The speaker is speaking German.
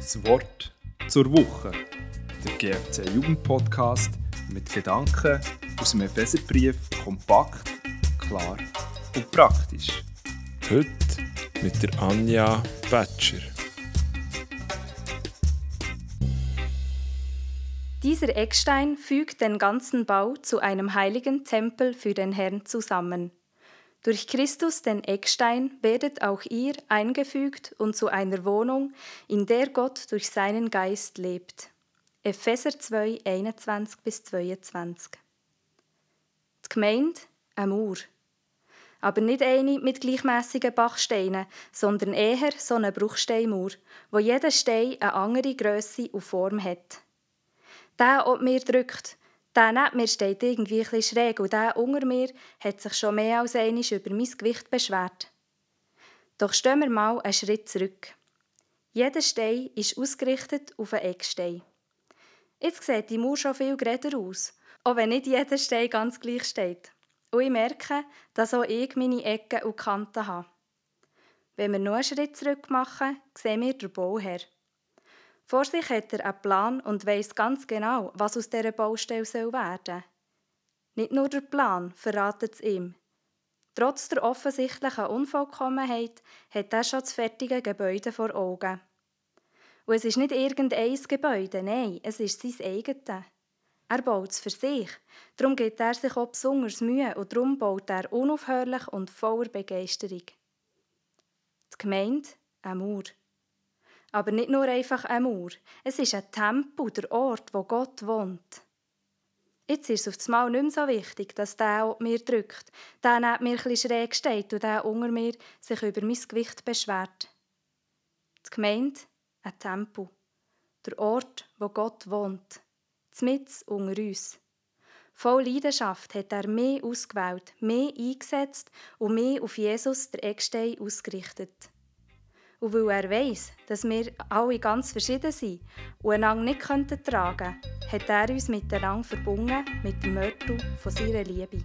Das Wort zur Woche. Der GFC Jugendpodcast mit Gedanken aus dem Epheserbrief kompakt, klar und praktisch. Heute mit der Anja Batscher. Dieser Eckstein fügt den ganzen Bau zu einem heiligen Tempel für den Herrn zusammen. Durch Christus, den Eckstein, werdet auch ihr eingefügt und zu einer Wohnung, in der Gott durch seinen Geist lebt. Epheser 2, 21-22 Die Gemeinde, eine Mauer. Aber nicht eine mit gleichmäßigen Bachsteinen, sondern eher so eine Bruchsteinmauer, wo jeder Stein eine andere Größe und Form hat. Der, ob mir drückt, der neben mir steht irgendwie ein schräg und der unter mir hat sich schon mehr als einmal über mein Gewicht beschwert. Doch stehen wir mal einen Schritt zurück. Jeder Stein ist ausgerichtet auf einen Eckstein. Jetzt sieht die Mauer schon viel größer aus, auch wenn nicht jeder Stein ganz gleich steht. Und ich merke, dass auch ich meine Ecken und Kanten habe. Wenn wir noch einen Schritt zurück machen, sehen wir den Bauherr. Vor sich hat er einen Plan und weiß ganz genau, was aus dieser Baustelle werden soll. Nicht nur der Plan verratet es ihm. Trotz der offensichtlichen Unvollkommenheit hat er schon das fertige Gebäude vor Augen. Und es ist nicht irgendein Gebäude, nein, es ist sein eigenes. Er baut es für sich, darum gibt er sich auch besonders Mühe und darum baut er unaufhörlich und voller Begeisterung. Die Gemeinde, ein Mauer. Aber nicht nur einfach eine Mauer. Es ist ein Tempel, der Ort, wo Gott wohnt. Jetzt ist es auf Mal nicht mehr so wichtig, dass der auf mir drückt, der neben mir etwas schräg steht und der unter mir sich über mein Gewicht beschwert. Die Gemeinde, ein Tempel. Der Ort, wo Gott wohnt. Zmitz unter uns. Voll Leidenschaft hat er mehr ausgewählt, mehr eingesetzt und mehr auf Jesus, der Eckstein, ausgerichtet. Und weil er weiß, dass wir alle ganz verschieden sind und einander nicht tragen könnten, hat er uns miteinander verbunden mit dem Mörtel seiner Liebe.